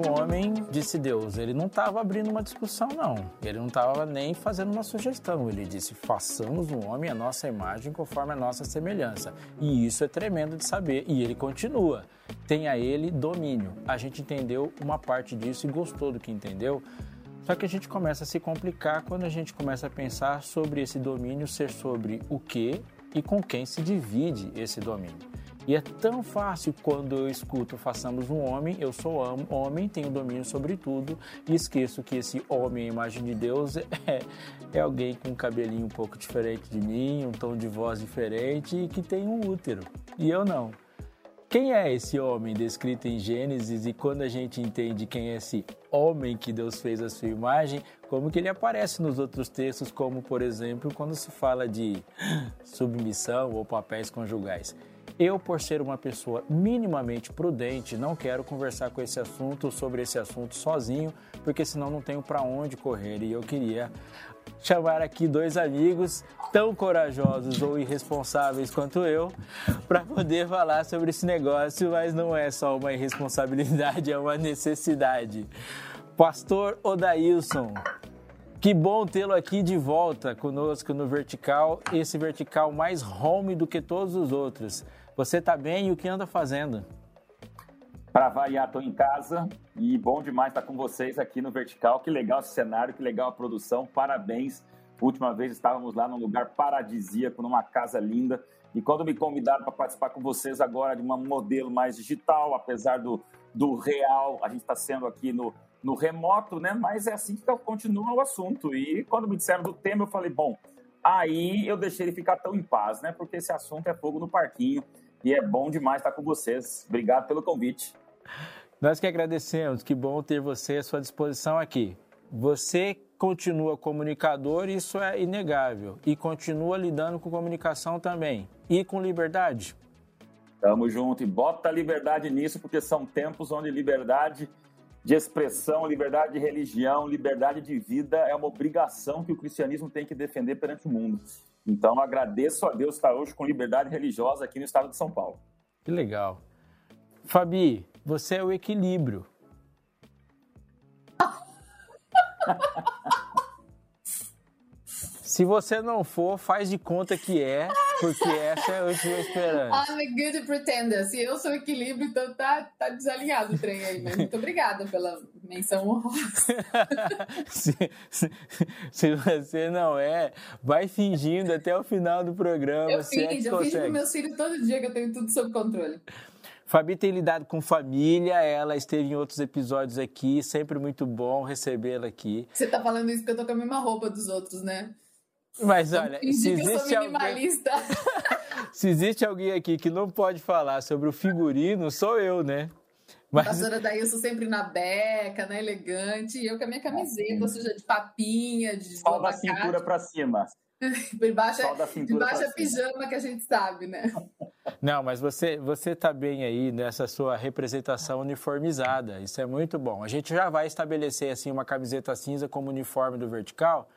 o homem, disse Deus. Ele não estava abrindo uma discussão, não. Ele não estava nem fazendo uma sugestão. Ele disse: façamos o homem a nossa imagem conforme a nossa semelhança. E isso é tremendo de saber. E ele continua: tenha ele domínio. A gente entendeu uma parte disso e gostou do que entendeu. Só que a gente começa a se complicar quando a gente começa a pensar sobre esse domínio ser sobre o que e com quem se divide esse domínio. E é tão fácil quando eu escuto façamos um homem, eu sou homem, tenho domínio sobre tudo e esqueço que esse homem, a imagem de Deus, é, é alguém com um cabelinho um pouco diferente de mim, um tom de voz diferente e que tem um útero. E eu não. Quem é esse homem descrito em Gênesis e quando a gente entende quem é esse homem que Deus fez a sua imagem, como que ele aparece nos outros textos, como por exemplo, quando se fala de submissão ou papéis conjugais. Eu, por ser uma pessoa minimamente prudente, não quero conversar com esse assunto, sobre esse assunto sozinho, porque senão não tenho para onde correr. E eu queria chamar aqui dois amigos tão corajosos ou irresponsáveis quanto eu para poder falar sobre esse negócio, mas não é só uma irresponsabilidade, é uma necessidade. Pastor Odailson, que bom tê-lo aqui de volta conosco no Vertical, esse vertical mais home do que todos os outros. Você está bem e o que anda fazendo? Para variar, estou em casa e bom demais estar com vocês aqui no Vertical. Que legal esse cenário, que legal a produção. Parabéns. Última vez estávamos lá num lugar paradisíaco, numa casa linda. E quando me convidaram para participar com vocês agora de um modelo mais digital, apesar do, do real, a gente está sendo aqui no, no remoto, né? Mas é assim que continua o assunto. E quando me disseram do tema, eu falei, bom, aí eu deixei ele ficar tão em paz, né? Porque esse assunto é fogo no parquinho e é bom demais estar com vocês. Obrigado pelo convite. Nós que agradecemos, que bom ter você à sua disposição aqui. Você continua comunicador, isso é inegável, e continua lidando com comunicação também. E com liberdade? Tamo junto e bota liberdade nisso, porque são tempos onde liberdade de expressão, liberdade de religião, liberdade de vida é uma obrigação que o cristianismo tem que defender perante o mundo. Então, agradeço a Deus estar hoje com liberdade religiosa aqui no estado de São Paulo. Que legal. Fabi, você é o equilíbrio. Se você não for, faz de conta que é, porque essa é a última esperança. I'm a good pretender. Se eu sou equilíbrio, então tá, tá desalinhado o trem aí. Mas muito obrigada pela menção honrosa. se, se, se, você não é, vai fingindo até o final do programa. Eu fingo, é eu fingo pro meus filhos todo dia que eu tenho tudo sob controle. Fabi tem lidado com família, ela esteve em outros episódios aqui, sempre muito bom recebê-la aqui. Você tá falando isso porque eu tô com a mesma roupa dos outros, né? Mas olha, se existe, alguém... se existe alguém aqui que não pode falar sobre o figurino, sou eu, né? Mas... A pastora daí eu sou sempre na beca, né? Elegante, e eu com a minha camiseta suja de papinha, de Só da cintura para cima. por baixo, por baixo é pijama que a gente sabe, né? Não, mas você você tá bem aí nessa sua representação uniformizada. Isso é muito bom. A gente já vai estabelecer assim uma camiseta cinza como uniforme do vertical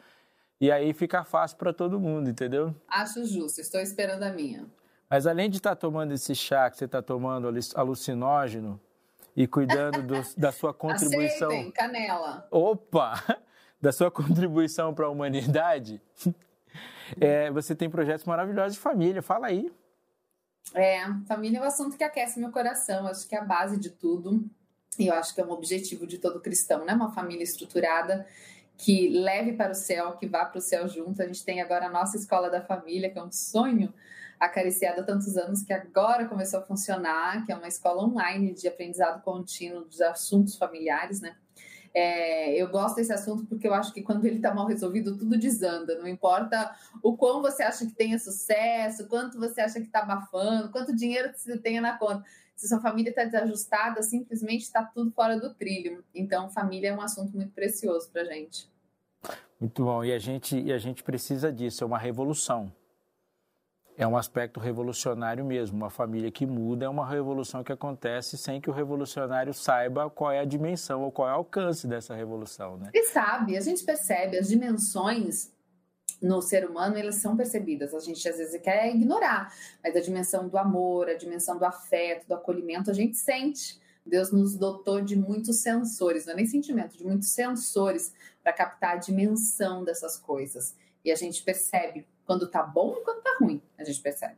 e aí fica fácil para todo mundo, entendeu? Acho justo, estou esperando a minha. Mas além de estar tá tomando esse chá que você está tomando alucinógeno e cuidando do, da sua contribuição. Aceitem, canela. Opa! Da sua contribuição para a humanidade, é, você tem projetos maravilhosos de família. Fala aí. É, família é um assunto que aquece meu coração. Acho que é a base de tudo. E eu acho que é um objetivo de todo cristão, né? Uma família estruturada que leve para o céu, que vá para o céu junto. A gente tem agora a nossa escola da família, que é um sonho acariciado há tantos anos, que agora começou a funcionar, que é uma escola online de aprendizado contínuo dos assuntos familiares, né? É, eu gosto desse assunto porque eu acho que quando ele está mal resolvido, tudo desanda. Não importa o quão você acha que tenha sucesso, quanto você acha que está abafando, quanto dinheiro você tenha na conta. Se sua família está desajustada, simplesmente está tudo fora do trilho. Então, família é um assunto muito precioso para gente. Muito bom. E a gente, e a gente precisa disso, é uma revolução. É um aspecto revolucionário mesmo. Uma família que muda é uma revolução que acontece sem que o revolucionário saiba qual é a dimensão ou qual é o alcance dessa revolução. Né? E sabe, a gente percebe as dimensões no ser humano, elas são percebidas. A gente às vezes quer ignorar, mas a dimensão do amor, a dimensão do afeto, do acolhimento, a gente sente Deus nos dotou de muitos sensores, não é nem sentimento, de muitos sensores para captar a dimensão dessas coisas. E a gente percebe quando tá bom e quando tá ruim, a gente percebe.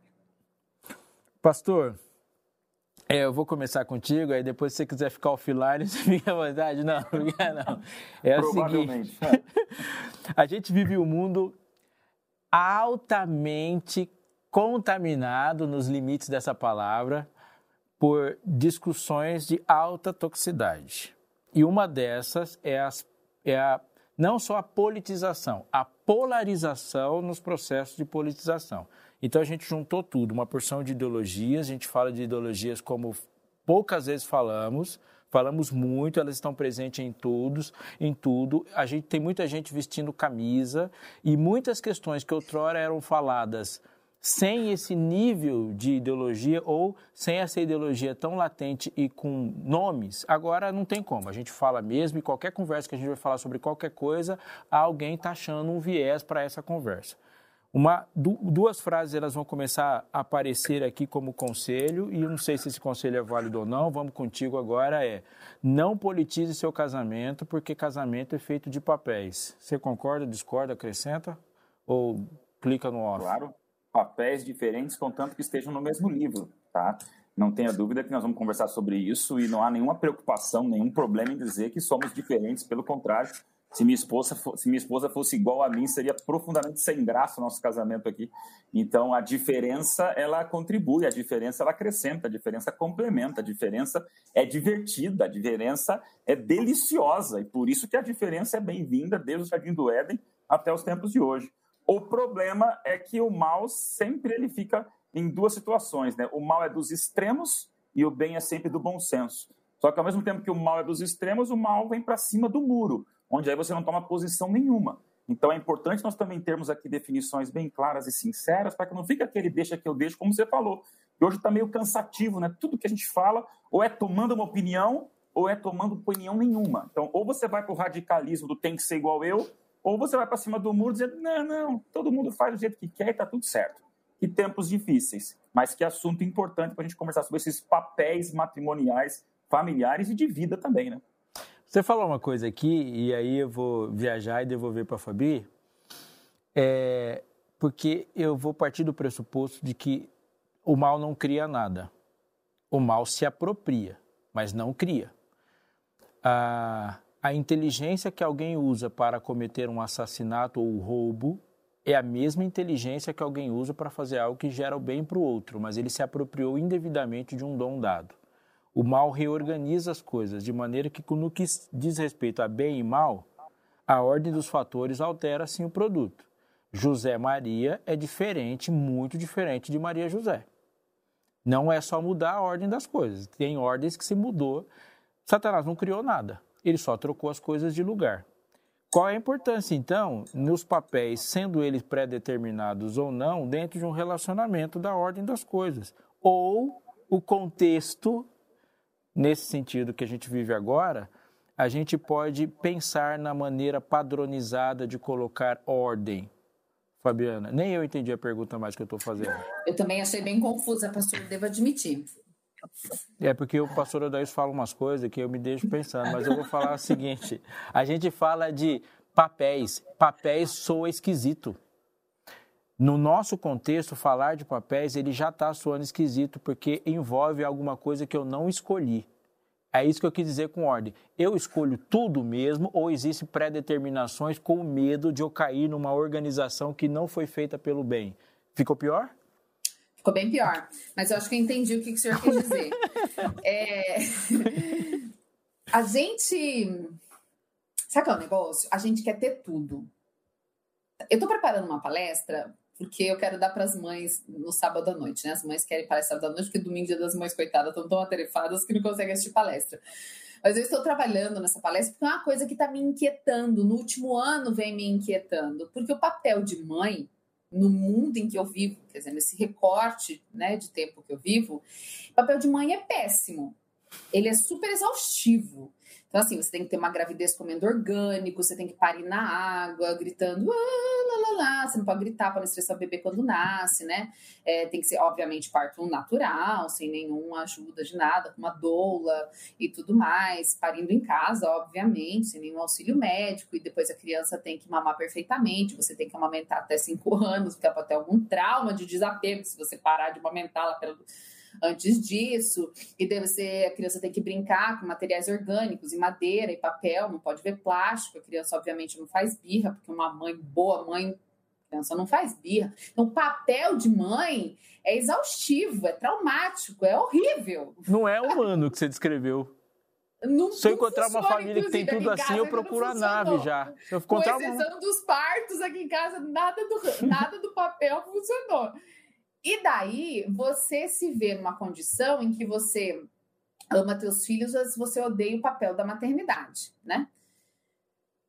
Pastor, é, eu vou começar contigo, aí depois se você quiser ficar offline, você fica à vontade. Não, não. É o seguinte. a gente vive um mundo altamente contaminado nos limites dessa palavra por discussões de alta toxicidade. E uma dessas é, as, é a, não só a politização, a polarização nos processos de politização. Então a gente juntou tudo, uma porção de ideologias, a gente fala de ideologias como poucas vezes falamos, falamos muito, elas estão presentes em todos, em tudo. A gente tem muita gente vestindo camisa e muitas questões que outrora eram faladas sem esse nível de ideologia ou sem essa ideologia tão latente e com nomes, agora não tem como. A gente fala mesmo e qualquer conversa que a gente vai falar sobre qualquer coisa, alguém está achando um viés para essa conversa. Uma, duas frases elas vão começar a aparecer aqui como conselho, e eu não sei se esse conselho é válido ou não, vamos contigo agora, é não politize seu casamento, porque casamento é feito de papéis. Você concorda, discorda, acrescenta? Ou clica no off? Claro, papéis diferentes, contanto que estejam no mesmo livro, tá? Não tenha dúvida que nós vamos conversar sobre isso e não há nenhuma preocupação, nenhum problema em dizer que somos diferentes, pelo contrário, se minha esposa, se minha esposa fosse igual a mim, seria profundamente sem graça o nosso casamento aqui. Então, a diferença, ela contribui, a diferença, ela acrescenta, a diferença complementa, a diferença é divertida, a diferença é deliciosa. E por isso que a diferença é bem-vinda desde o Jardim do Éden até os tempos de hoje. O problema é que o mal sempre ele fica em duas situações, né? O mal é dos extremos e o bem é sempre do bom senso. Só que ao mesmo tempo que o mal é dos extremos, o mal vem para cima do muro onde aí você não toma posição nenhuma. Então é importante nós também termos aqui definições bem claras e sinceras, para que não fique aquele deixa que eu deixo, como você falou. Que hoje está meio cansativo, né? Tudo que a gente fala, ou é tomando uma opinião, ou é tomando opinião nenhuma. Então, ou você vai para o radicalismo do tem que ser igual eu, ou você vai para cima do muro dizendo, não, não, todo mundo faz do jeito que quer e está tudo certo. Que tempos difíceis, mas que assunto importante para a gente conversar sobre esses papéis matrimoniais, familiares e de vida também, né? Você falou uma coisa aqui, e aí eu vou viajar e devolver para a Fabi, é, porque eu vou partir do pressuposto de que o mal não cria nada. O mal se apropria, mas não cria. A, a inteligência que alguém usa para cometer um assassinato ou roubo é a mesma inteligência que alguém usa para fazer algo que gera o bem para o outro, mas ele se apropriou indevidamente de um dom dado. O mal reorganiza as coisas, de maneira que, no que diz respeito a bem e mal, a ordem dos fatores altera sim o produto. José Maria é diferente, muito diferente de Maria José. Não é só mudar a ordem das coisas, tem ordens que se mudou. Satanás não criou nada, ele só trocou as coisas de lugar. Qual é a importância, então, nos papéis, sendo eles pré-determinados ou não, dentro de um relacionamento da ordem das coisas? Ou o contexto nesse sentido que a gente vive agora, a gente pode pensar na maneira padronizada de colocar ordem. Fabiana, nem eu entendi a pergunta mais que eu estou fazendo. Eu também achei bem confusa, pastor, devo admitir. É porque o pastor Odaís fala umas coisas que eu me deixo pensando, mas eu vou falar o seguinte: a gente fala de papéis, papéis soa esquisito. No nosso contexto, falar de papéis ele já está soando esquisito porque envolve alguma coisa que eu não escolhi. É isso que eu quis dizer com ordem. Eu escolho tudo mesmo ou existem pré-determinações com medo de eu cair numa organização que não foi feita pelo bem? Ficou pior? Ficou bem pior. Mas eu acho que eu entendi o que, que o senhor quis dizer. é... A gente. Sabe qual é o negócio? A gente quer ter tudo. Eu estou preparando uma palestra porque eu quero dar para as mães no sábado à noite, né? As mães querem palestra sábado à noite, porque domingo, dia das mães, coitadas, estão tão atarefadas que não conseguem assistir palestra. Mas eu estou trabalhando nessa palestra porque é uma coisa que está me inquietando. No último ano vem me inquietando, porque o papel de mãe no mundo em que eu vivo, quer dizer, nesse recorte né, de tempo que eu vivo, papel de mãe é péssimo. Ele é super exaustivo. Então, assim, você tem que ter uma gravidez comendo orgânico, você tem que parir na água, gritando, ah, lá, lá, lá. Você não pode gritar para não estressar o bebê quando nasce, né? É, tem que ser, obviamente, parto natural, sem nenhuma ajuda de nada, com uma doula e tudo mais. Parindo em casa, obviamente, sem nenhum auxílio médico. E depois a criança tem que mamar perfeitamente. Você tem que amamentar até cinco anos, porque pode ter algum trauma de desapego se você parar de amamentá-la pelo antes disso, e deve ser, a criança tem que brincar com materiais orgânicos, e madeira, e papel, não pode ver plástico, a criança obviamente não faz birra, porque uma mãe, boa mãe, criança não faz birra. Então, o papel de mãe é exaustivo, é traumático, é horrível. Não é humano que você descreveu. Não, Se eu encontrar uma família que tem tudo assim, eu procuro a nave já. Se eu encontrar Com exceção uma... dos partos aqui em casa, nada do, nada do papel funcionou. E daí você se vê numa condição em que você ama teus filhos, mas você odeia o papel da maternidade, né?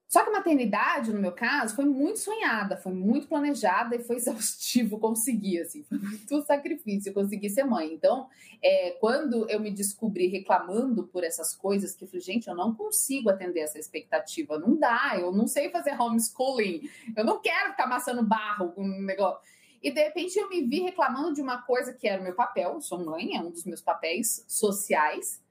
Só que a maternidade, no meu caso, foi muito sonhada, foi muito planejada e foi exaustivo conseguir, assim, foi muito sacrifício conseguir ser mãe. Então, é, quando eu me descobri reclamando por essas coisas, que eu falei, gente, eu não consigo atender essa expectativa, não dá, eu não sei fazer homeschooling, eu não quero ficar amassando barro com um negócio. E de repente eu me vi reclamando de uma coisa que era o meu papel, sou mãe, é um dos meus papéis sociais,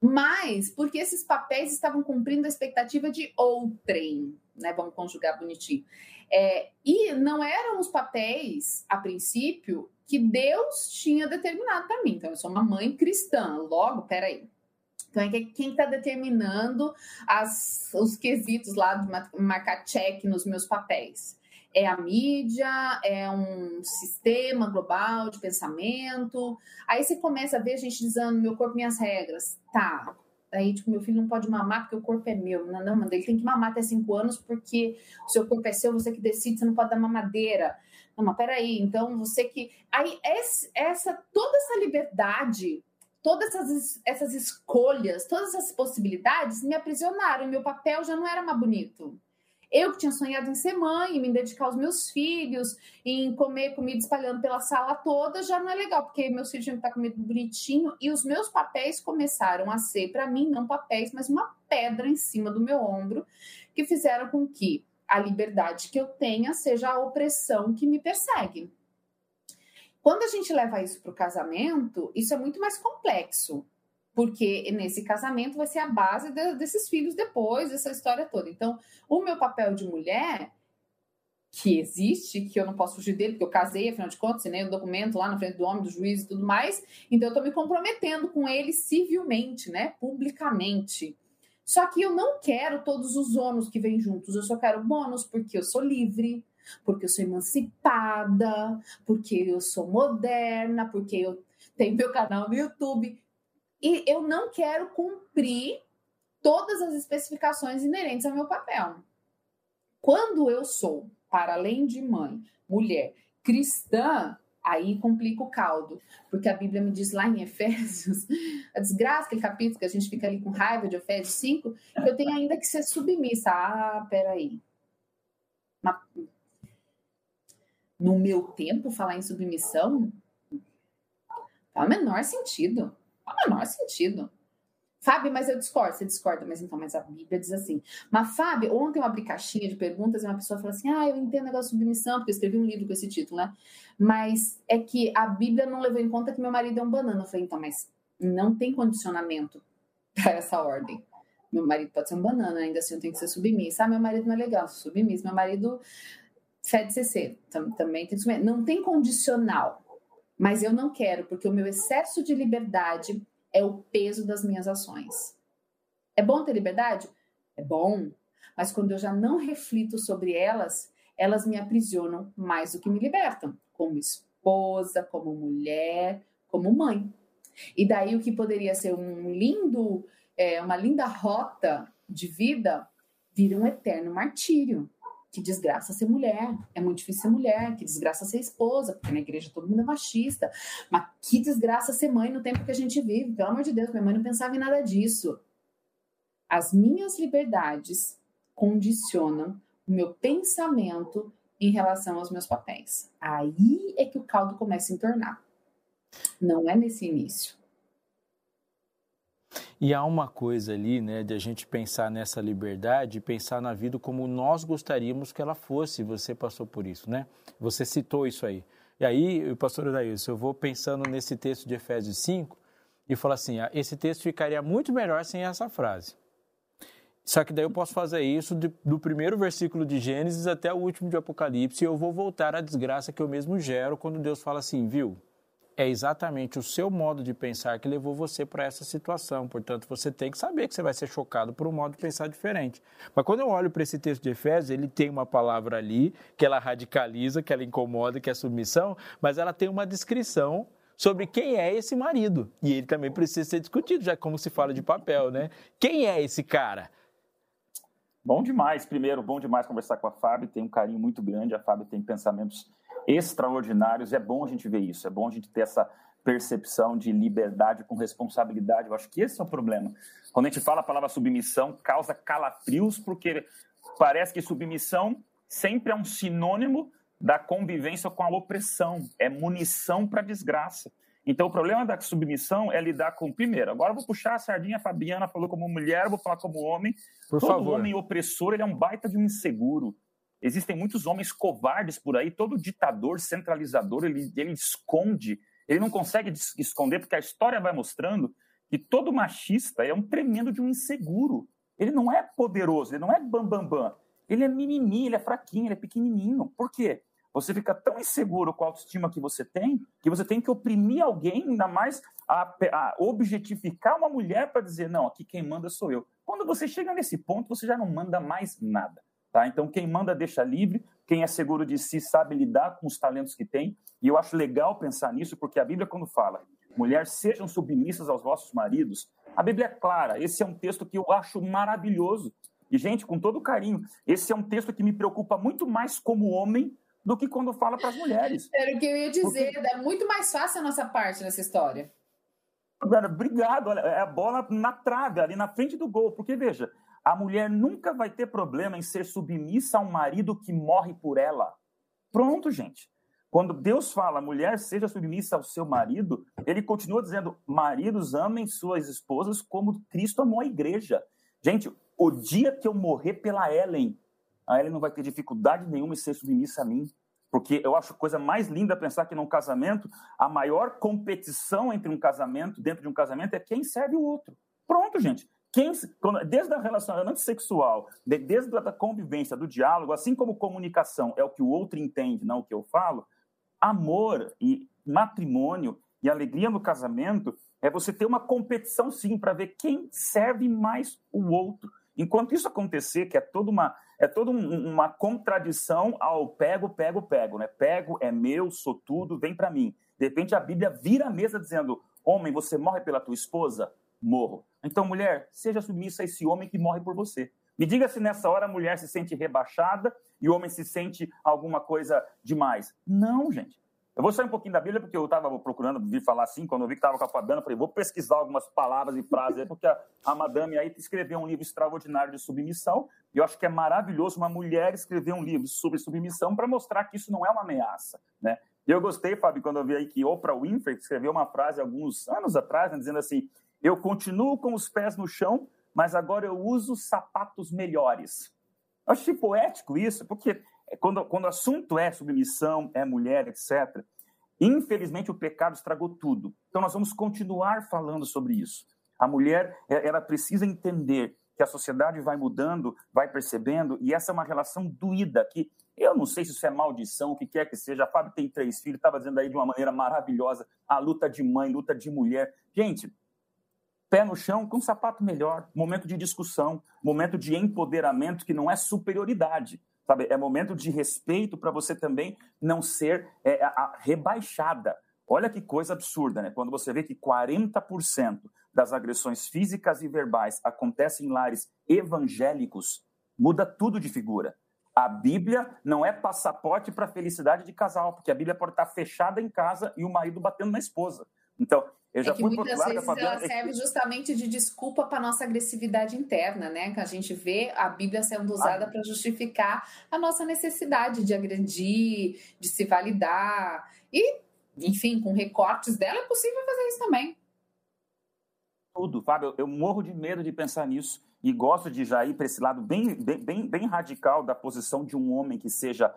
mas porque esses papéis estavam cumprindo a expectativa de outrem, né? Vamos conjugar bonitinho. É, e não eram os papéis, a princípio, que Deus tinha determinado para mim. Então, eu sou uma mãe cristã, logo, peraí. Então, é quem está determinando as, os quesitos lá de marcar check nos meus papéis? É a mídia, é um sistema global de pensamento. Aí você começa a ver gente dizendo meu corpo, minhas regras. Tá. Aí, tipo, meu filho não pode mamar porque o corpo é meu. Não, não, ele tem que mamar até cinco anos porque o seu corpo é seu, você que decide, você não pode dar mamadeira. Não, mas peraí, então você que. Aí, essa, toda essa liberdade, todas essas, essas escolhas, todas essas possibilidades me aprisionaram. Meu papel já não era mais bonito. Eu que tinha sonhado em ser mãe, me dedicar aos meus filhos, em comer comida espalhando pela sala toda, já não é legal, porque meus filhos tinham que estar comendo bonitinho e os meus papéis começaram a ser, para mim, não papéis, mas uma pedra em cima do meu ombro, que fizeram com que a liberdade que eu tenha seja a opressão que me persegue. Quando a gente leva isso para o casamento, isso é muito mais complexo, porque nesse casamento vai ser a base de, desses filhos depois, dessa história toda. Então, o meu papel de mulher, que existe, que eu não posso fugir dele, porque eu casei, afinal de contas, assinei o um documento lá na frente do homem, do juiz e tudo mais, então eu estou me comprometendo com ele civilmente, né, publicamente. Só que eu não quero todos os ônus que vêm juntos, eu só quero bônus porque eu sou livre, porque eu sou emancipada, porque eu sou moderna, porque eu tenho meu canal no YouTube. E eu não quero cumprir todas as especificações inerentes ao meu papel. Quando eu sou, para além de mãe, mulher, cristã, aí complica o caldo, porque a Bíblia me diz lá em Efésios, a desgraça, aquele capítulo que a gente fica ali com raiva de Efésios 5, que eu tenho ainda que ser submissa. Ah, peraí. No meu tempo, falar em submissão faz o menor sentido. Não o menor sentido. Fábio, mas eu discordo. Você discorda, mas então, mas a Bíblia diz assim. Mas, Fábio, ontem eu abri caixinha de perguntas e uma pessoa falou assim: ah, eu entendo o negócio de submissão, porque eu escrevi um livro com esse título, né? Mas é que a Bíblia não levou em conta que meu marido é um banana. Eu falei, então, mas não tem condicionamento para essa ordem. Meu marido pode ser um banana, ainda assim eu tenho que ser submissa. Ah, meu marido não é legal, submissa. Meu marido fede CC, também tem que Não tem condicional. Mas eu não quero, porque o meu excesso de liberdade é o peso das minhas ações. É bom ter liberdade? É bom. Mas quando eu já não reflito sobre elas, elas me aprisionam mais do que me libertam, como esposa, como mulher, como mãe. E daí o que poderia ser um lindo, é, uma linda rota de vida, vira um eterno martírio que desgraça ser mulher, é muito difícil ser mulher, que desgraça ser esposa, porque na igreja todo mundo é machista, mas que desgraça ser mãe no tempo que a gente vive, pelo amor de Deus, minha mãe não pensava em nada disso. As minhas liberdades condicionam o meu pensamento em relação aos meus papéis. Aí é que o caldo começa a entornar. Não é nesse início. E há uma coisa ali, né, de a gente pensar nessa liberdade, pensar na vida como nós gostaríamos que ela fosse. Você passou por isso, né? Você citou isso aí. E aí, pastor Adailson, eu vou pensando nesse texto de Efésios 5 e falo assim: ah, esse texto ficaria muito melhor sem essa frase. Só que daí eu posso fazer isso de, do primeiro versículo de Gênesis até o último de Apocalipse e eu vou voltar à desgraça que eu mesmo gero quando Deus fala assim, viu? É exatamente o seu modo de pensar que levou você para essa situação. Portanto, você tem que saber que você vai ser chocado por um modo de pensar diferente. Mas quando eu olho para esse texto de Efésios, ele tem uma palavra ali que ela radicaliza, que ela incomoda, que é submissão, mas ela tem uma descrição sobre quem é esse marido. E ele também precisa ser discutido, já como se fala de papel, né? Quem é esse cara? Bom demais. Primeiro, bom demais conversar com a Fábio. Tem um carinho muito grande. A Fábio tem pensamentos extraordinários. É bom a gente ver isso, é bom a gente ter essa percepção de liberdade com responsabilidade. Eu acho que esse é o problema. Quando a gente fala a palavra submissão, causa calafrios, porque parece que submissão sempre é um sinônimo da convivência com a opressão, é munição para desgraça. Então, o problema da submissão é lidar com, primeiro, agora eu vou puxar a sardinha, a Fabiana falou como mulher, vou falar como homem. Por Todo favor. homem opressor, ele é um baita de um inseguro. Existem muitos homens covardes por aí, todo ditador, centralizador, ele, ele esconde, ele não consegue esconder, porque a história vai mostrando que todo machista é um tremendo de um inseguro. Ele não é poderoso, ele não é bambambam. Bam, bam. Ele é mimimi, ele é fraquinho, ele é pequenininho. Por quê? Você fica tão inseguro com a autoestima que você tem, que você tem que oprimir alguém, ainda mais a, a objetificar uma mulher para dizer, não, aqui quem manda sou eu. Quando você chega nesse ponto, você já não manda mais nada. Tá? Então, quem manda deixa livre, quem é seguro de si sabe lidar com os talentos que tem. E eu acho legal pensar nisso, porque a Bíblia, quando fala, mulheres sejam submissas aos vossos maridos, a Bíblia é clara. Esse é um texto que eu acho maravilhoso. E, gente, com todo carinho, esse é um texto que me preocupa muito mais como homem do que quando fala para as mulheres. Era o que eu ia dizer, porque... é muito mais fácil a nossa parte nessa história. Obrigado, olha, é a bola na trave, ali na frente do gol, porque veja, a mulher nunca vai ter problema em ser submissa a um marido que morre por ela. Pronto, gente. Quando Deus fala, mulher, seja submissa ao seu marido, ele continua dizendo, maridos, amem suas esposas como Cristo amou a igreja. Gente, o dia que eu morrer pela Ellen, a Ellen não vai ter dificuldade nenhuma em ser submissa a mim. Porque eu acho coisa mais linda pensar que num casamento, a maior competição entre um casamento, dentro de um casamento, é quem serve o outro. Pronto, gente. Quem, desde a relacionamento sexual, desde a convivência, do diálogo, assim como comunicação é o que o outro entende, não o que eu falo, amor e matrimônio e alegria no casamento é você ter uma competição, sim, para ver quem serve mais o outro. Enquanto isso acontecer, que é toda uma, é toda um, uma contradição ao pego, pego, pego, né? Pego é meu, sou tudo, vem para mim. De repente a Bíblia vira a mesa dizendo: Homem, você morre pela tua esposa? Morro. Então, mulher, seja submissa a esse homem que morre por você. Me diga se nessa hora a mulher se sente rebaixada e o homem se sente alguma coisa demais. Não, gente. Eu vou sair um pouquinho da Bíblia, porque eu estava procurando vir falar assim, quando eu vi que estava com a Fabiana, falei, vou pesquisar algumas palavras e frases, porque a, a madame aí escreveu um livro extraordinário de submissão, e eu acho que é maravilhoso uma mulher escrever um livro sobre submissão para mostrar que isso não é uma ameaça, né? E eu gostei, Fábio, quando eu vi aí que Oprah Winfrey escreveu uma frase alguns anos atrás, né, dizendo assim, eu continuo com os pés no chão, mas agora eu uso sapatos melhores. Eu achei poético isso, porque quando, quando o assunto é submissão, é mulher, etc., infelizmente o pecado estragou tudo. Então nós vamos continuar falando sobre isso. A mulher, ela precisa entender que a sociedade vai mudando, vai percebendo, e essa é uma relação doída, que eu não sei se isso é maldição, o que quer que seja. A Fábio tem três filhos, estava dizendo aí de uma maneira maravilhosa, a luta de mãe, luta de mulher. Gente, pé no chão com um sapato melhor, momento de discussão, momento de empoderamento que não é superioridade, sabe? É momento de respeito para você também não ser é, a, rebaixada. Olha que coisa absurda, né? Quando você vê que 40% das agressões físicas e verbais acontecem em lares evangélicos, muda tudo de figura. A Bíblia não é passaporte para a felicidade de casal, porque a Bíblia pode estar fechada em casa e o marido batendo na esposa. Então, eu é já é que fui muitas vezes Fabiana... ela serve justamente de desculpa para nossa agressividade interna, né? Que a gente vê a Bíblia sendo usada ah. para justificar a nossa necessidade de agredir, de se validar. E, enfim, com recortes dela é possível fazer isso também. tudo, Fábio. Eu, eu morro de medo de pensar nisso e gosto de já ir para esse lado bem, bem, bem radical da posição de um homem que seja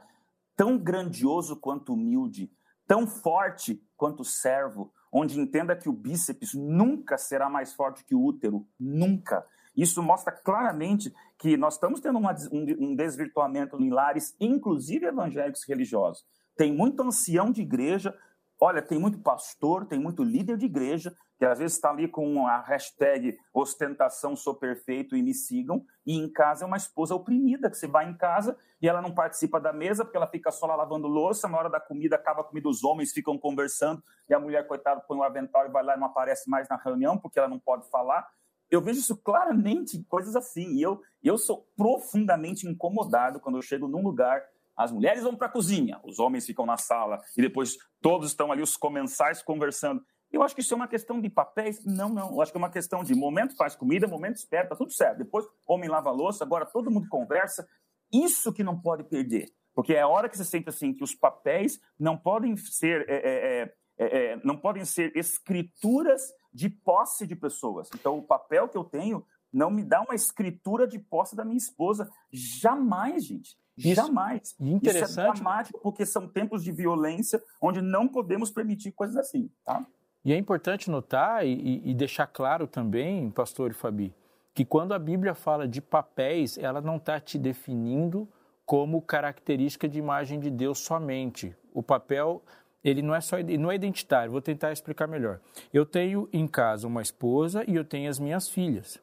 tão grandioso quanto humilde, tão forte quanto servo, onde entenda que o bíceps nunca será mais forte que o útero, nunca. Isso mostra claramente que nós estamos tendo uma, um, um desvirtuamento em lares, inclusive evangélicos religiosos. Tem muito ancião de igreja, olha, tem muito pastor, tem muito líder de igreja que às vezes está ali com a hashtag ostentação sou perfeito e me sigam, e em casa é uma esposa oprimida, que você vai em casa e ela não participa da mesa porque ela fica só lá lavando louça, na hora da comida acaba a comida, os homens ficam conversando e a mulher, coitada, põe o um avental e vai lá e não aparece mais na reunião porque ela não pode falar. Eu vejo isso claramente, coisas assim, e eu, eu sou profundamente incomodado quando eu chego num lugar as mulheres vão para a cozinha, os homens ficam na sala e depois todos estão ali, os comensais conversando. Eu acho que isso é uma questão de papéis? Não, não. Eu acho que é uma questão de momento faz comida, momento espera, tá tudo certo. Depois, homem lava louça, agora todo mundo conversa. Isso que não pode perder. Porque é a hora que você sente assim que os papéis não podem ser, é, é, é, é, é não podem ser escrituras de posse de pessoas. Então, o papel que eu tenho não me dá uma escritura de posse da minha esposa. Jamais, gente. Isso, Jamais. Interessante. Isso é dramático porque são tempos de violência onde não podemos permitir coisas assim, tá? E é importante notar e, e deixar claro também, pastor e Fabi, que quando a Bíblia fala de papéis, ela não está te definindo como característica de imagem de Deus somente. O papel, ele não é só não é identitário. Vou tentar explicar melhor. Eu tenho em casa uma esposa e eu tenho as minhas filhas.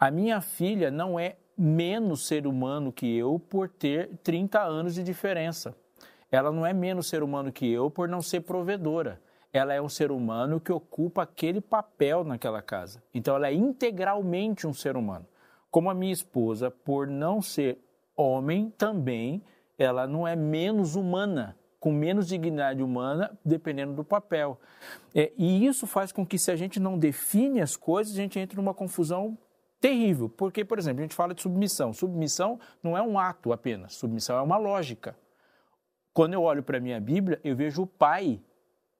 A minha filha não é menos ser humano que eu por ter 30 anos de diferença. Ela não é menos ser humano que eu por não ser provedora ela é um ser humano que ocupa aquele papel naquela casa. Então, ela é integralmente um ser humano. Como a minha esposa, por não ser homem, também ela não é menos humana, com menos dignidade humana, dependendo do papel. É, e isso faz com que, se a gente não define as coisas, a gente entre numa confusão terrível. Porque, por exemplo, a gente fala de submissão. Submissão não é um ato apenas, submissão é uma lógica. Quando eu olho para a minha Bíblia, eu vejo o pai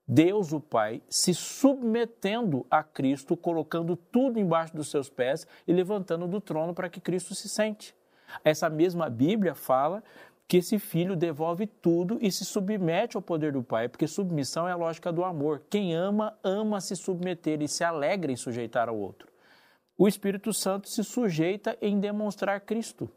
Deus o Pai se submetendo a Cristo, colocando tudo embaixo dos seus pés e levantando do trono para que Cristo se sente. Essa mesma Bíblia fala que esse filho devolve tudo e se submete ao poder do Pai, porque submissão é a lógica do amor. Quem ama, ama se submeter e se alegra em sujeitar ao outro. O Espírito Santo se sujeita em demonstrar Cristo.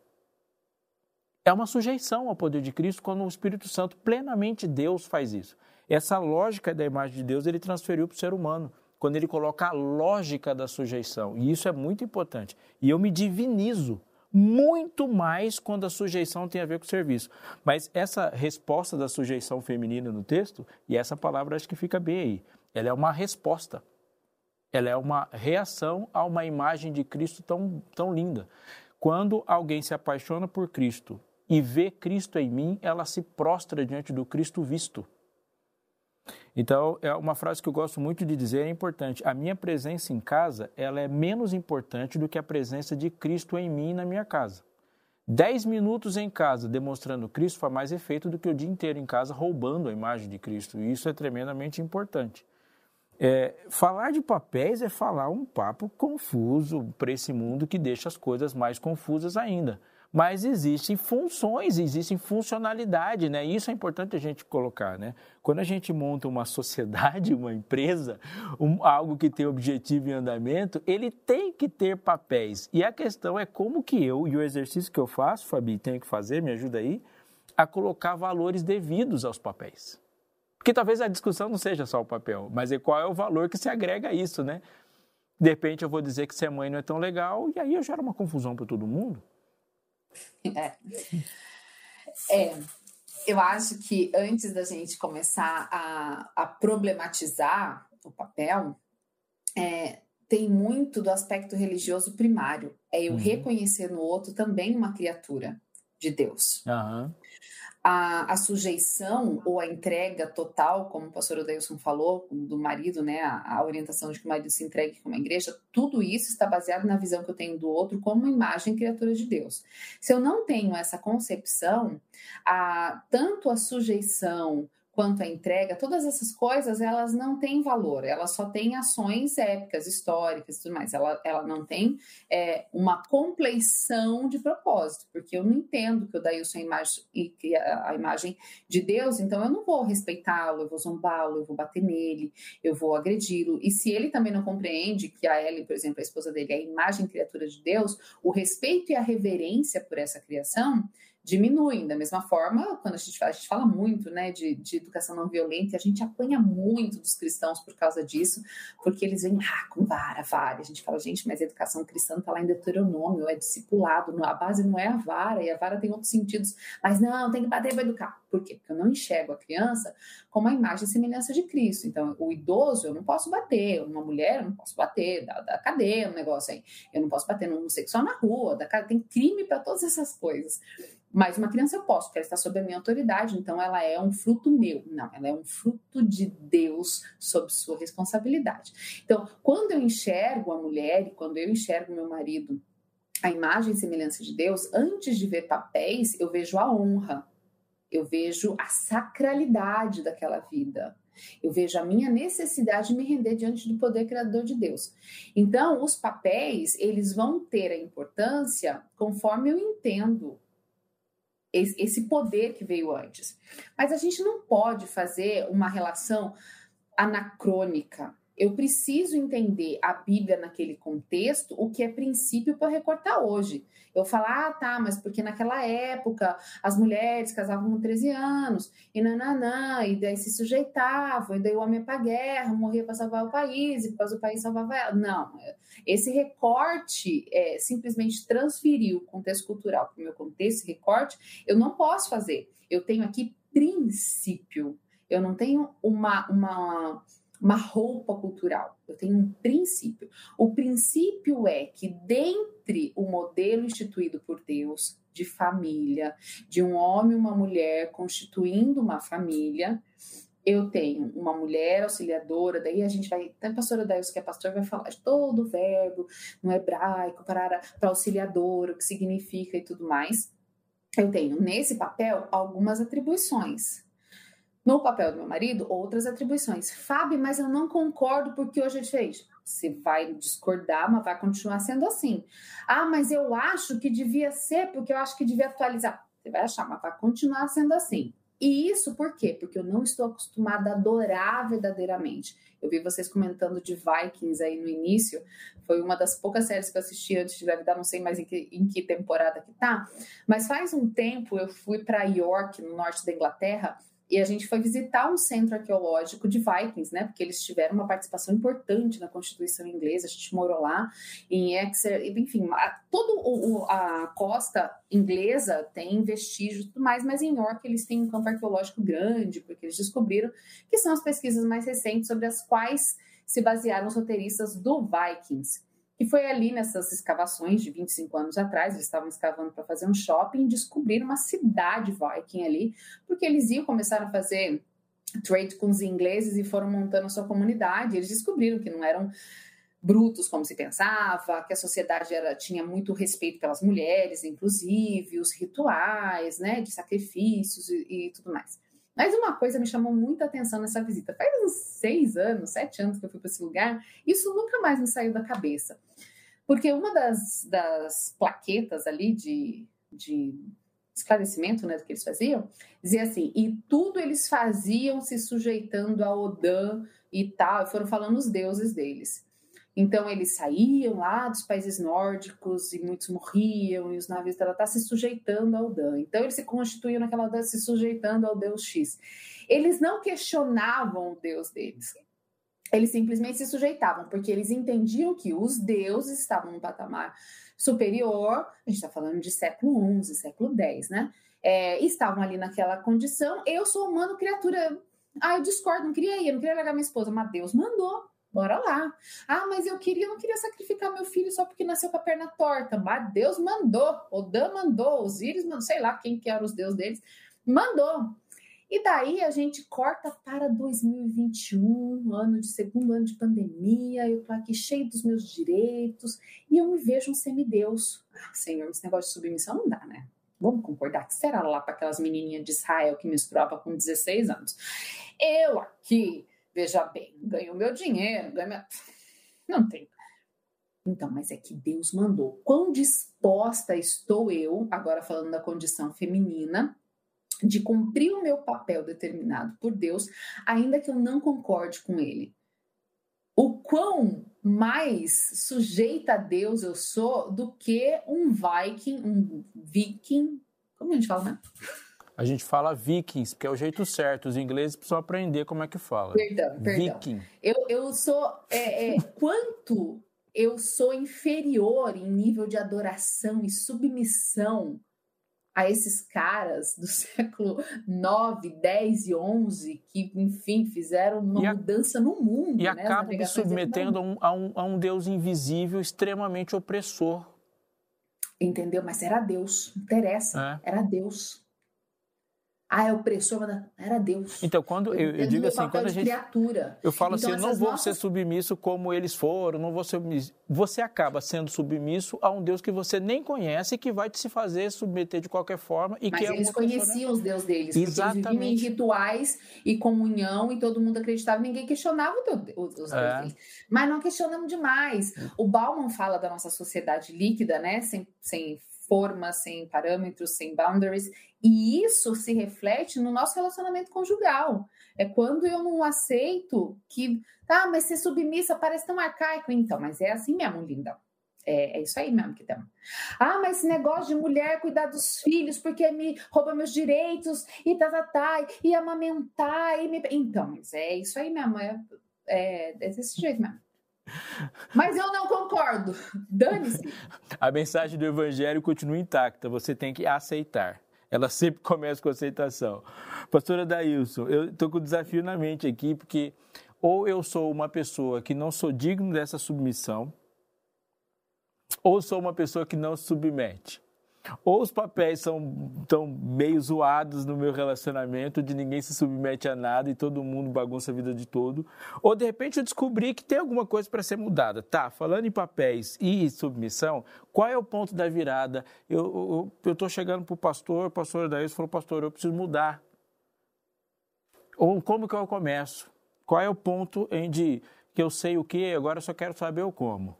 É uma sujeição ao poder de Cristo quando o Espírito Santo, plenamente Deus, faz isso. Essa lógica da imagem de Deus ele transferiu para o ser humano, quando ele coloca a lógica da sujeição. E isso é muito importante. E eu me divinizo muito mais quando a sujeição tem a ver com o serviço. Mas essa resposta da sujeição feminina no texto, e essa palavra acho que fica bem aí, ela é uma resposta. Ela é uma reação a uma imagem de Cristo tão, tão linda. Quando alguém se apaixona por Cristo e vê Cristo em mim, ela se prostra diante do Cristo visto. Então, é uma frase que eu gosto muito de dizer, é importante. A minha presença em casa, ela é menos importante do que a presença de Cristo em mim e na minha casa. Dez minutos em casa demonstrando Cristo faz mais efeito do que o dia inteiro em casa roubando a imagem de Cristo. E isso é tremendamente importante. É, falar de papéis é falar um papo confuso para esse mundo que deixa as coisas mais confusas ainda mas existem funções, existem funcionalidade, né? Isso é importante a gente colocar, né? Quando a gente monta uma sociedade, uma empresa, um, algo que tem objetivo em andamento, ele tem que ter papéis. E a questão é como que eu, e o exercício que eu faço, Fabi, tenho que fazer, me ajuda aí, a colocar valores devidos aos papéis. Porque talvez a discussão não seja só o papel, mas é qual é o valor que se agrega a isso, né? De repente eu vou dizer que ser mãe não é tão legal, e aí eu gero uma confusão para todo mundo. É. é. Eu acho que antes da gente começar a, a problematizar o papel, é, tem muito do aspecto religioso primário. É eu uhum. reconhecer no outro também uma criatura de Deus. Uhum a, a, sujeição ou a entrega total, como o pastor Odeilson falou, do marido, né, a, a, orientação de que o marido se entregue como a igreja, tudo isso está baseado na visão que eu tenho do outro como imagem criatura de Deus. Se eu não tenho essa concepção, a, tanto a sujeição quanto à entrega, todas essas coisas elas não têm valor, elas só têm ações épicas, históricas e tudo mais. Ela, ela não tem é, uma compleição de propósito, porque eu não entendo que o Daílson é a imagem, a imagem de Deus, então eu não vou respeitá-lo, eu vou zombá-lo, eu vou bater nele, eu vou agredi-lo. E se ele também não compreende que a Ellen, por exemplo, a esposa dele, é a imagem criatura de Deus, o respeito e a reverência por essa criação diminuem. Da mesma forma, quando a gente fala, a gente fala muito né, de, de educação não violenta, e a gente apanha muito dos cristãos por causa disso, porque eles vêm ah, com vara, vara. A gente fala, gente, mas a educação cristã está lá em Deuteronômio, é discipulado, a base não é a vara, e a vara tem outros sentidos, mas não, tem que bater para educar. Por quê? Porque eu não enxergo a criança como a imagem e semelhança de Cristo. Então, o idoso eu não posso bater, uma mulher eu não posso bater, da, da cadeia, um negócio aí. Eu não posso bater no homossexual na rua, da, tem crime para todas essas coisas. Mas uma criança eu posso, porque ela está sob a minha autoridade, então ela é um fruto meu. Não, ela é um fruto de Deus sob sua responsabilidade. Então, quando eu enxergo a mulher e quando eu enxergo meu marido, a imagem e semelhança de Deus, antes de ver papéis, eu vejo a honra, eu vejo a sacralidade daquela vida. Eu vejo a minha necessidade de me render diante do poder criador de Deus. Então, os papéis, eles vão ter a importância conforme eu entendo esse poder que veio antes. Mas a gente não pode fazer uma relação anacrônica eu preciso entender a Bíblia naquele contexto, o que é princípio para recortar hoje. Eu falar, ah, tá, mas porque naquela época as mulheres casavam com 13 anos, e nananã, e daí se sujeitavam, e daí o homem ia para guerra, morria para salvar o país, e depois o país salvava ela. Não, esse recorte é, simplesmente transferir o contexto cultural para o meu contexto, esse recorte, eu não posso fazer. Eu tenho aqui princípio, eu não tenho uma. uma uma roupa cultural. Eu tenho um princípio. O princípio é que, dentre o modelo instituído por Deus de família, de um homem e uma mulher constituindo uma família, eu tenho uma mulher auxiliadora, daí a gente vai, até a pastora Deus, que é pastor, vai falar de todo o verbo no hebraico para auxiliadora, o que significa e tudo mais. Eu tenho nesse papel algumas atribuições, no papel do meu marido, outras atribuições. Fábio, mas eu não concordo porque hoje é diferente. Você vai discordar, mas vai continuar sendo assim. Ah, mas eu acho que devia ser porque eu acho que devia atualizar. Você vai achar, mas vai continuar sendo assim. E isso por quê? Porque eu não estou acostumada a adorar verdadeiramente. Eu vi vocês comentando de Vikings aí no início. Foi uma das poucas séries que eu assisti antes de gravidar, não sei mais em que, em que temporada que tá. Mas faz um tempo eu fui para York, no norte da Inglaterra, e a gente foi visitar um centro arqueológico de Vikings, né? Porque eles tiveram uma participação importante na Constituição inglesa. A gente morou lá em Exeter, enfim, a, toda a costa inglesa tem vestígios e tudo mais, mas em York eles têm um campo arqueológico grande, porque eles descobriram que são as pesquisas mais recentes sobre as quais se basearam os roteiristas do Vikings. E foi ali nessas escavações de 25 anos atrás, eles estavam escavando para fazer um shopping descobriram uma cidade viking ali, porque eles iam começar a fazer trade com os ingleses e foram montando a sua comunidade. Eles descobriram que não eram brutos como se pensava, que a sociedade era, tinha muito respeito pelas mulheres, inclusive, os rituais, né, de sacrifícios e, e tudo mais. Mas uma coisa me chamou muita atenção nessa visita. Faz uns seis anos, sete anos que eu fui para esse lugar, isso nunca mais me saiu da cabeça. Porque uma das, das plaquetas ali de, de esclarecimento né, do que eles faziam, dizia assim: e tudo eles faziam se sujeitando a Odã e tal, foram falando os deuses deles. Então eles saíam lá dos países nórdicos e muitos morriam e os navios estavam tá se sujeitando ao Dan. Então eles se constituíam naquela Dan se sujeitando ao Deus X. Eles não questionavam o Deus deles. Eles simplesmente se sujeitavam, porque eles entendiam que os deuses estavam num patamar superior, a gente está falando de século XI, século X, né? É, estavam ali naquela condição. Eu sou humano, criatura. Ah, eu discordo, não queria ir, eu não queria largar minha esposa, mas Deus mandou bora lá. Ah, mas eu queria, eu não queria sacrificar meu filho só porque nasceu com a perna torta. Mas Deus mandou, Odã mandou, Osíris mandou, sei lá quem que era os deuses deles, mandou. E daí a gente corta para 2021, ano de segundo ano de pandemia, eu tô aqui cheio dos meus direitos e eu me vejo um semideus. Ah, senhor, esse negócio de submissão não dá, né? Vamos concordar que será lá para aquelas menininhas de Israel que menstruava com 16 anos. Eu aqui, veja bem, ganho meu dinheiro, ganho minha... Não tem. Então, mas é que Deus mandou. Quão disposta estou eu, agora falando da condição feminina, de cumprir o meu papel determinado por Deus, ainda que eu não concorde com ele. O quão mais sujeita a Deus eu sou do que um viking, um viking, como a gente fala, né? A gente fala vikings, porque é o jeito certo. Os ingleses precisam aprender como é que fala. Perdão, perdão. Viking. Eu, eu sou. É, é, quanto eu sou inferior em nível de adoração e submissão a esses caras do século 9, 10 e 11 que, enfim, fizeram uma a, mudança no mundo. E né? acabam me submetendo a um, a, um, a um Deus invisível extremamente opressor. Entendeu? Mas era Deus, não interessa, é. era Deus. Ah, é opressor, mas era Deus. Então, quando eu, eu, eu digo assim, quando a gente. Criatura. Eu falo então, assim, eu não vou nossas... ser submisso como eles foram, não vou ser submisso. Você acaba sendo submisso a um Deus que você nem conhece e que vai te se fazer submeter de qualquer forma. E mas que é eles conheciam os deuses deles. Exatamente. Eles viviam em rituais e comunhão e todo mundo acreditava, ninguém questionava os deuses é. deles. Mas não questionamos demais. O Bauman fala da nossa sociedade líquida, né? Sem, sem forma, sem parâmetros, sem boundaries, e isso se reflete no nosso relacionamento conjugal. É quando eu não aceito que, tá, mas ser submissa parece tão arcaico, então, mas é assim mesmo, linda. É, é isso aí mesmo que temos. Ah, mas esse negócio de mulher cuidar dos filhos porque me rouba meus direitos e tá, tá, tá, e amamentar e me... Então, mas é isso aí mesmo, é, é desse jeito mesmo. Mas eu não concordo. Dane-se. A mensagem do evangelho continua intacta, você tem que aceitar. Ela sempre começa com aceitação. Pastora Dailson, eu estou com o desafio na mente aqui, porque ou eu sou uma pessoa que não sou digno dessa submissão, ou sou uma pessoa que não se submete. Ou os papéis são tão meio zoados no meu relacionamento, de ninguém se submete a nada e todo mundo bagunça a vida de todo. Ou de repente eu descobri que tem alguma coisa para ser mudada. Tá, falando em papéis e submissão, qual é o ponto da virada? Eu estou chegando para o pastor, o pastor daí falou, pastor, eu preciso mudar. Ou como que eu começo? Qual é o ponto em de que eu sei o que, agora eu só quero saber o como?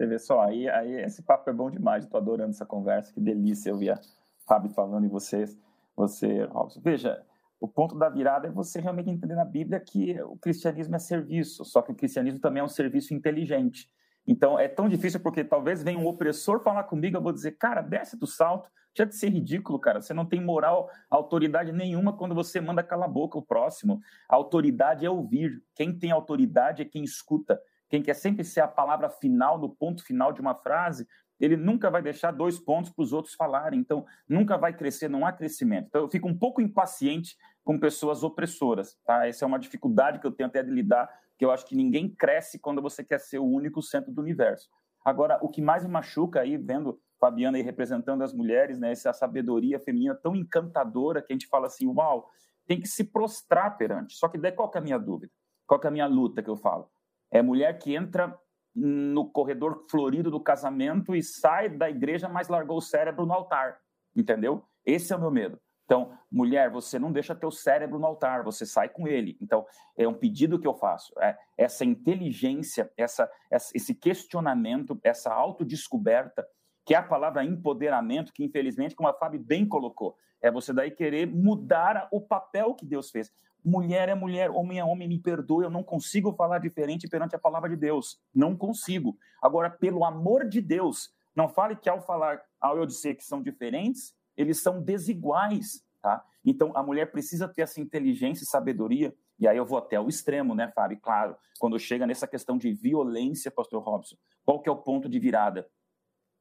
Você vê só, aí, aí esse papo é bom demais, estou adorando essa conversa, que delícia eu via Fábio falando e vocês, você, Robson. Veja, o ponto da virada é você realmente entender na Bíblia que o cristianismo é serviço, só que o cristianismo também é um serviço inteligente. Então é tão difícil porque talvez venha um opressor falar comigo, eu vou dizer, cara, desce do salto, já de ser ridículo, cara. Você não tem moral, autoridade nenhuma quando você manda calar a boca o próximo. A autoridade é ouvir. Quem tem autoridade é quem escuta. Quem quer sempre ser a palavra final, no ponto final de uma frase, ele nunca vai deixar dois pontos para os outros falarem. Então, nunca vai crescer, não há crescimento. Então, eu fico um pouco impaciente com pessoas opressoras. Tá? Essa é uma dificuldade que eu tenho até de lidar, que eu acho que ninguém cresce quando você quer ser o único centro do universo. Agora, o que mais me machuca aí, vendo Fabiana aí representando as mulheres, né, essa sabedoria feminina tão encantadora que a gente fala assim, uau, tem que se prostrar perante. Só que daí qual que é a minha dúvida? Qual que é a minha luta que eu falo? É mulher que entra no corredor florido do casamento e sai da igreja, mas largou o cérebro no altar. Entendeu? Esse é o meu medo. Então, mulher, você não deixa teu cérebro no altar, você sai com ele. Então, é um pedido que eu faço. É essa inteligência, essa, esse questionamento, essa autodescoberta, que é a palavra empoderamento, que infelizmente, como a Fábio bem colocou, é você daí querer mudar o papel que Deus fez. Mulher é mulher, homem é homem, me perdoe, eu não consigo falar diferente perante a palavra de Deus. Não consigo. Agora, pelo amor de Deus, não fale que ao falar, ao eu dizer que são diferentes, eles são desiguais, tá? Então, a mulher precisa ter essa inteligência e sabedoria, e aí eu vou até o extremo, né, Fábio? Claro, quando chega nessa questão de violência, pastor Robson, qual que é o ponto de virada?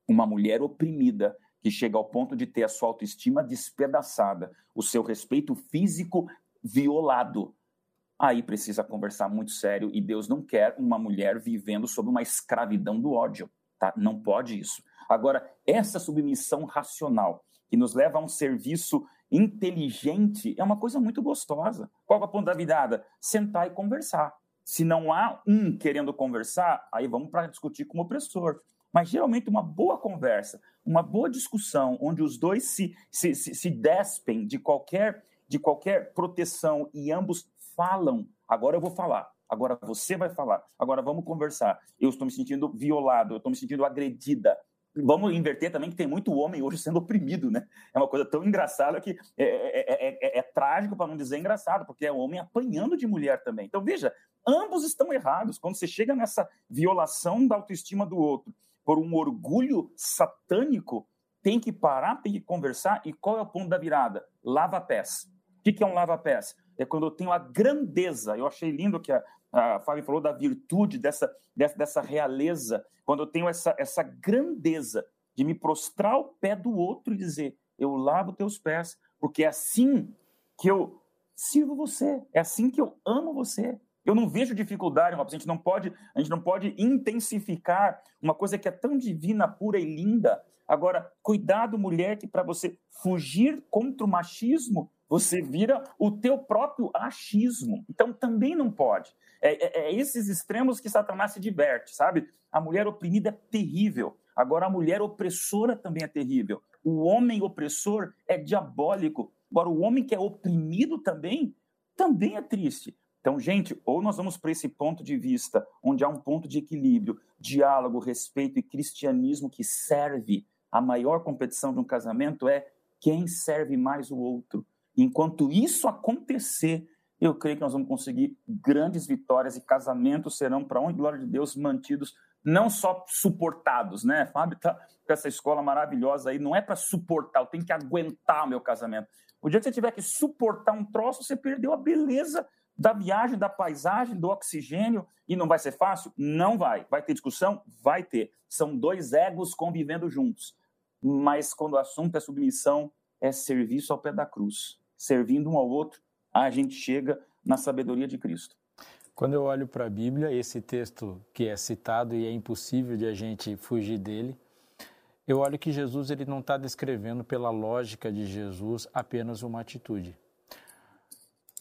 Uma mulher oprimida, que chega ao ponto de ter a sua autoestima despedaçada, o seu respeito físico violado. Aí precisa conversar muito sério e Deus não quer uma mulher vivendo sob uma escravidão do ódio, tá? Não pode isso. Agora, essa submissão racional que nos leva a um serviço inteligente é uma coisa muito gostosa. Qual é o ponto da virada? Sentar e conversar. Se não há um querendo conversar, aí vamos para discutir com o opressor. Mas geralmente uma boa conversa, uma boa discussão onde os dois se, se, se, se despem de qualquer, de qualquer proteção e ambos falam. Agora eu vou falar. Agora você vai falar. Agora vamos conversar. Eu estou me sentindo violado, eu estou me sentindo agredida. Vamos inverter também que tem muito homem hoje sendo oprimido, né? É uma coisa tão engraçada que é, é, é, é trágico, para não dizer engraçado, porque é homem apanhando de mulher também. Então, veja, ambos estão errados. Quando você chega nessa violação da autoestima do outro por um orgulho satânico, tem que parar, tem que conversar. E qual é o ponto da virada? Lava-pés. O que é um lava-pés? É quando eu tenho a grandeza. Eu achei lindo que a, a Fábio falou da virtude, dessa, dessa, dessa realeza. Quando eu tenho essa, essa grandeza de me prostrar ao pé do outro e dizer: Eu lavo teus pés, porque é assim que eu sirvo você, é assim que eu amo você. Eu não vejo dificuldade, a gente não pode, a gente não pode intensificar uma coisa que é tão divina, pura e linda. Agora, cuidado, mulher, que para você fugir contra o machismo, você vira o teu próprio achismo. Então também não pode. É, é, é, esses extremos que Satanás se diverte, sabe? A mulher oprimida é terrível. Agora a mulher opressora também é terrível. O homem opressor é diabólico. Agora o homem que é oprimido também, também é triste. Então, gente, ou nós vamos para esse ponto de vista, onde há um ponto de equilíbrio, diálogo, respeito e cristianismo que serve. A maior competição de um casamento é quem serve mais o outro. Enquanto isso acontecer, eu creio que nós vamos conseguir grandes vitórias e casamentos serão, para honra e glória de Deus, mantidos, não só suportados, né? Fábio está com essa escola maravilhosa aí, não é para suportar, eu tenho que aguentar o meu casamento. O dia que você tiver que suportar um troço, você perdeu a beleza da viagem, da paisagem, do oxigênio, e não vai ser fácil? Não vai. Vai ter discussão? Vai ter. São dois egos convivendo juntos. Mas quando o assunto é submissão, é serviço ao pé da cruz. Servindo um ao outro, a gente chega na sabedoria de Cristo. Quando eu olho para a Bíblia, esse texto que é citado e é impossível de a gente fugir dele, eu olho que Jesus ele não está descrevendo pela lógica de Jesus apenas uma atitude.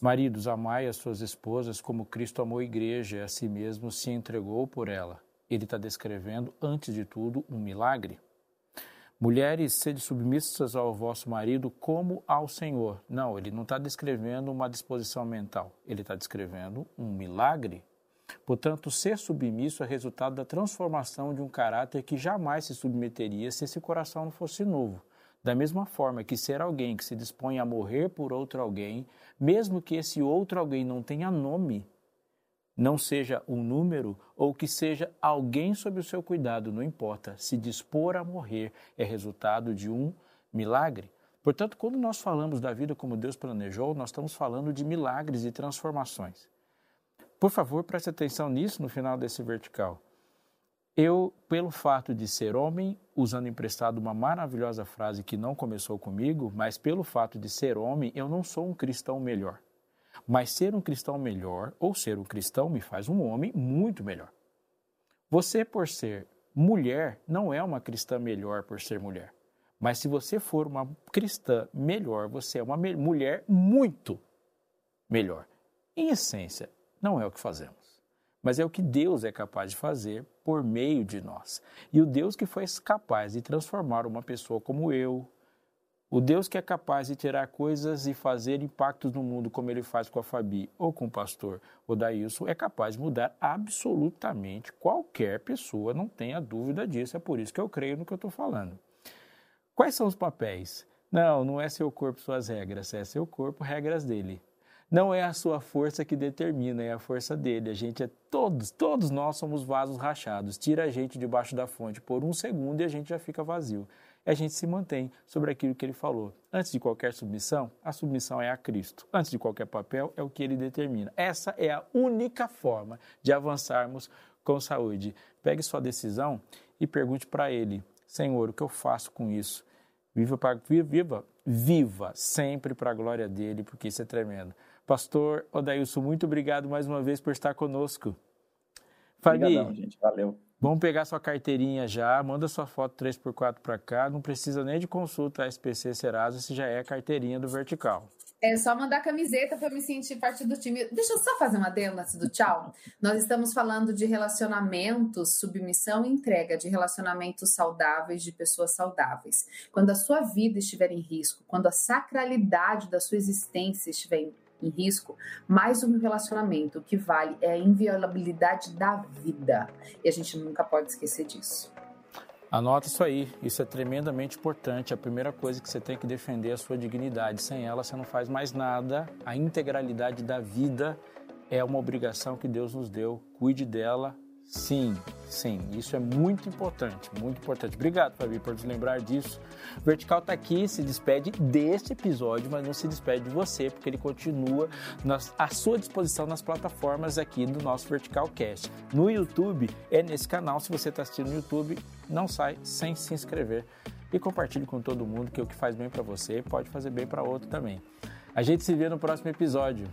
Maridos, amai as suas esposas como Cristo amou a igreja e a si mesmo se entregou por ela. Ele está descrevendo, antes de tudo, um milagre. Mulheres, sede submissas ao vosso marido como ao Senhor. Não, ele não está descrevendo uma disposição mental, ele está descrevendo um milagre. Portanto, ser submisso é resultado da transformação de um caráter que jamais se submeteria se esse coração não fosse novo. Da mesma forma que ser alguém que se dispõe a morrer por outro alguém, mesmo que esse outro alguém não tenha nome, não seja um número ou que seja alguém sob o seu cuidado, não importa. Se dispor a morrer é resultado de um milagre. Portanto, quando nós falamos da vida como Deus planejou, nós estamos falando de milagres e transformações. Por favor, preste atenção nisso no final desse vertical. Eu, pelo fato de ser homem, usando emprestado uma maravilhosa frase que não começou comigo, mas pelo fato de ser homem, eu não sou um cristão melhor. Mas ser um cristão melhor, ou ser um cristão, me faz um homem muito melhor. Você, por ser mulher, não é uma cristã melhor por ser mulher. Mas se você for uma cristã melhor, você é uma mulher muito melhor. Em essência, não é o que fazemos mas é o que Deus é capaz de fazer por meio de nós. E o Deus que foi capaz de transformar uma pessoa como eu, o Deus que é capaz de tirar coisas e fazer impactos no mundo, como ele faz com a Fabi ou com o pastor Odailson, é capaz de mudar absolutamente qualquer pessoa, não tenha dúvida disso. É por isso que eu creio no que eu estou falando. Quais são os papéis? Não, não é seu corpo, suas regras, é seu corpo, regras dele. Não é a sua força que determina, é a força dele. A gente é todos, todos nós somos vasos rachados. Tira a gente debaixo da fonte por um segundo e a gente já fica vazio. A gente se mantém sobre aquilo que ele falou. Antes de qualquer submissão, a submissão é a Cristo. Antes de qualquer papel, é o que ele determina. Essa é a única forma de avançarmos com saúde. Pegue sua decisão e pergunte para ele: Senhor, o que eu faço com isso? Viva, viva, viva sempre para a glória dele, porque isso é tremendo. Pastor Odailson, muito obrigado mais uma vez por estar conosco. Fabi, Obrigadão, gente. Valeu. Vamos pegar sua carteirinha já, manda sua foto 3x4 para cá, não precisa nem de consulta SPC Serasa, se já é a carteirinha do vertical. É só mandar camiseta para me sentir parte do time. Deixa eu só fazer uma adendo antes do tchau. Nós estamos falando de relacionamentos, submissão e entrega, de relacionamentos saudáveis, de pessoas saudáveis. Quando a sua vida estiver em risco, quando a sacralidade da sua existência estiver em, em risco, mais um relacionamento, que vale é a inviolabilidade da vida. E a gente nunca pode esquecer disso. Anota isso aí, isso é tremendamente importante. A primeira coisa que você tem que defender é a sua dignidade. Sem ela, você não faz mais nada. A integralidade da vida é uma obrigação que Deus nos deu. Cuide dela, Sim, sim, isso é muito importante, muito importante. Obrigado, Fabi, por nos lembrar disso. O Vertical está aqui, se despede deste episódio, mas não se despede de você, porque ele continua nas, à sua disposição nas plataformas aqui do nosso Vertical Cast. No YouTube, é nesse canal. Se você está assistindo no YouTube, não sai sem se inscrever e compartilhe com todo mundo que o que faz bem para você pode fazer bem para outro também. A gente se vê no próximo episódio.